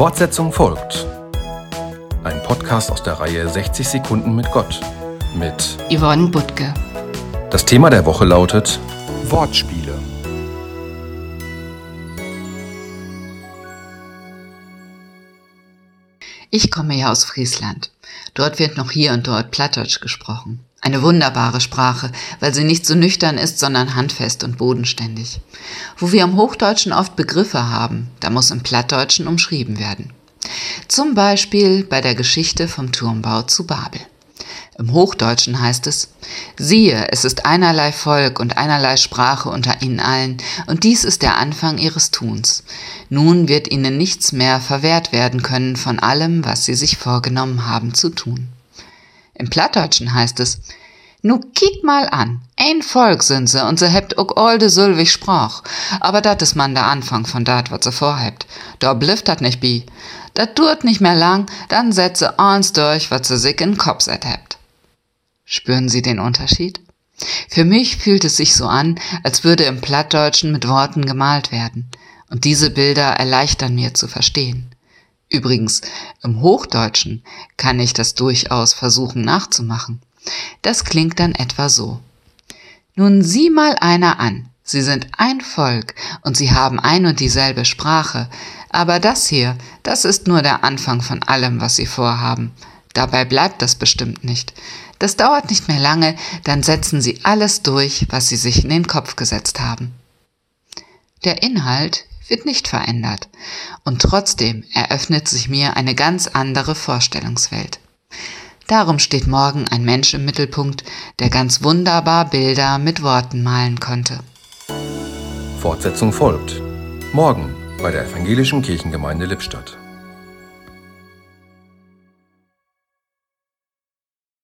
Fortsetzung folgt. Ein Podcast aus der Reihe 60 Sekunden mit Gott mit Yvonne Butke. Das Thema der Woche lautet Wortspiele. Ich komme ja aus Friesland. Dort wird noch hier und dort Plattdeutsch gesprochen. Eine wunderbare Sprache, weil sie nicht so nüchtern ist, sondern handfest und bodenständig. Wo wir im Hochdeutschen oft Begriffe haben, da muss im Plattdeutschen umschrieben werden. Zum Beispiel bei der Geschichte vom Turmbau zu Babel. Im Hochdeutschen heißt es, siehe, es ist einerlei Volk und einerlei Sprache unter ihnen allen, und dies ist der Anfang ihres Tuns. Nun wird ihnen nichts mehr verwehrt werden können von allem, was sie sich vorgenommen haben zu tun. Im Plattdeutschen heißt es, Nu kiek mal an, ein Volk sind se und se hebt ook olde Sylwig Sprach, aber dat is man der Anfang von dat, wat se vorhebt. Da blifft dat nicht bi. Dat tut nicht mehr lang, dann setze eins durch, wat se sich in Kopf set hebt. Spüren Sie den Unterschied? Für mich fühlt es sich so an, als würde im Plattdeutschen mit Worten gemalt werden, und diese Bilder erleichtern mir zu verstehen. Übrigens, im Hochdeutschen kann ich das durchaus versuchen nachzumachen. Das klingt dann etwa so. Nun sieh mal einer an. Sie sind ein Volk und sie haben ein und dieselbe Sprache. Aber das hier, das ist nur der Anfang von allem, was sie vorhaben. Dabei bleibt das bestimmt nicht. Das dauert nicht mehr lange, dann setzen sie alles durch, was sie sich in den Kopf gesetzt haben. Der Inhalt wird nicht verändert. Und trotzdem eröffnet sich mir eine ganz andere Vorstellungswelt. Darum steht morgen ein Mensch im Mittelpunkt, der ganz wunderbar Bilder mit Worten malen konnte. Fortsetzung folgt. Morgen bei der Evangelischen Kirchengemeinde Lippstadt.